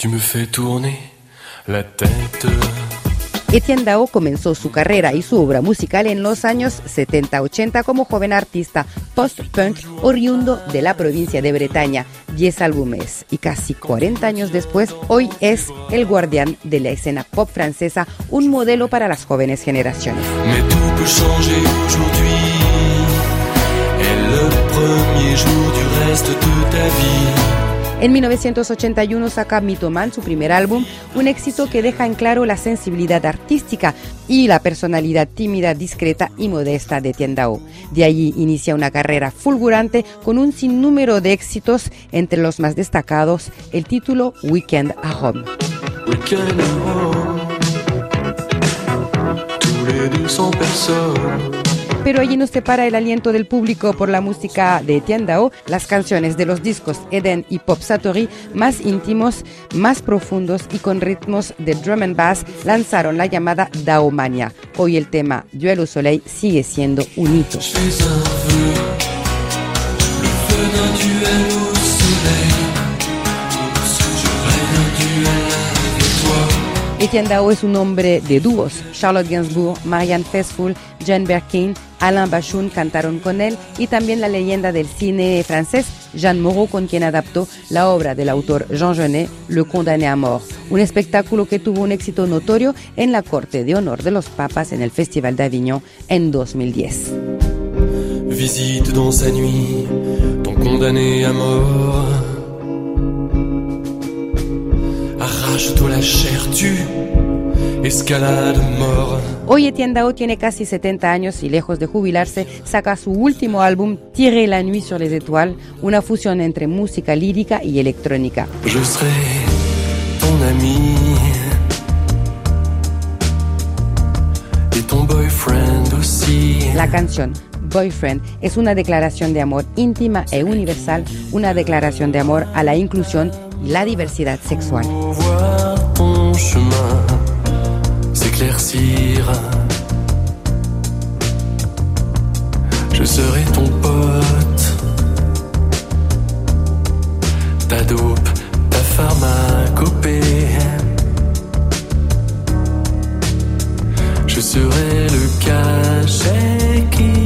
Tu me fais tourner la tête. Etienne Dao comenzó su carrera y su obra musical en los años 70-80 como joven artista post-punk oriundo de la provincia de Bretaña. 10 álbumes y casi 40 años después, hoy es el guardián de la escena pop francesa, un modelo para las jóvenes generaciones. En 1981 saca Mitoman, su primer álbum, un éxito que deja en claro la sensibilidad artística y la personalidad tímida, discreta y modesta de Tiendao. De allí inicia una carrera fulgurante con un sinnúmero de éxitos, entre los más destacados el título Weekend a Home. Week-end at home. Pero allí nos separa el aliento del público por la música de Etienne Dao, las canciones de los discos Eden y Pop Satori, más íntimos, más profundos y con ritmos de drum and bass, lanzaron la llamada Daomania. Hoy el tema Duel au Soleil sigue siendo un hito. Etienne Dao es un hombre de dúos. Charlotte Gainsbourg, Marianne Faithfull, Jane Birkin, Alain Bachung cantaron con él y también la leyenda del cine francés Jean Moreau con quien adaptó la obra del autor Jean Genet, Le Condamné à mort, un espectáculo que tuvo un éxito notorio en la Corte de Honor de los Papas en el Festival d'Avignon en 2010. Visite dans sa nuit ton condamné à mort. Hoy Etienne Dao tiene casi 70 años y lejos de jubilarse, saca su último álbum Tirer la nuit sur les étoiles, una fusión entre música lírica y electrónica. Je serai ton ami et ton boyfriend aussi. La canción Boyfriend es una declaración de amor íntima e universal, una declaración de amor a la inclusión la diversidad sexual. Voir ton chemin s'éclaircir. Je serai ton pote, ta dope, ta pharmacopée. Je serai le cachet qui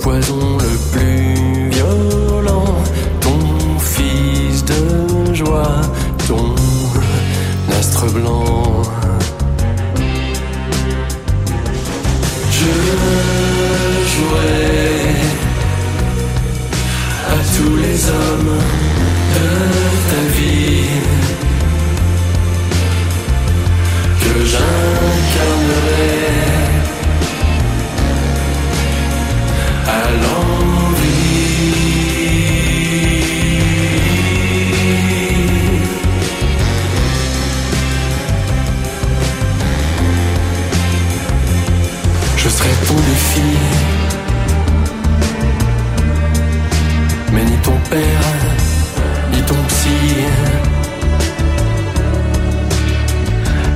poison le plus violent, ton fils de joie, ton astre blanc. Je serai ton défi. Mais ni ton père, ni ton psy.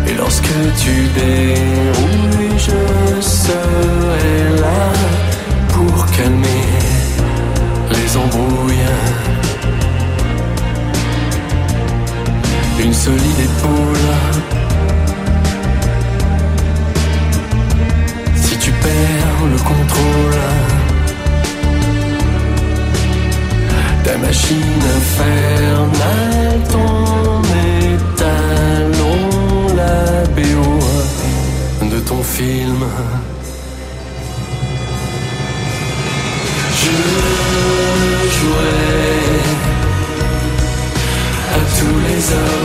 Et lorsque tu dérouilles, je serai là pour calmer les embrouilles. Une solide épaule. machine infernale, ton étalon, la BO de ton film. Je jouais à tous les hommes.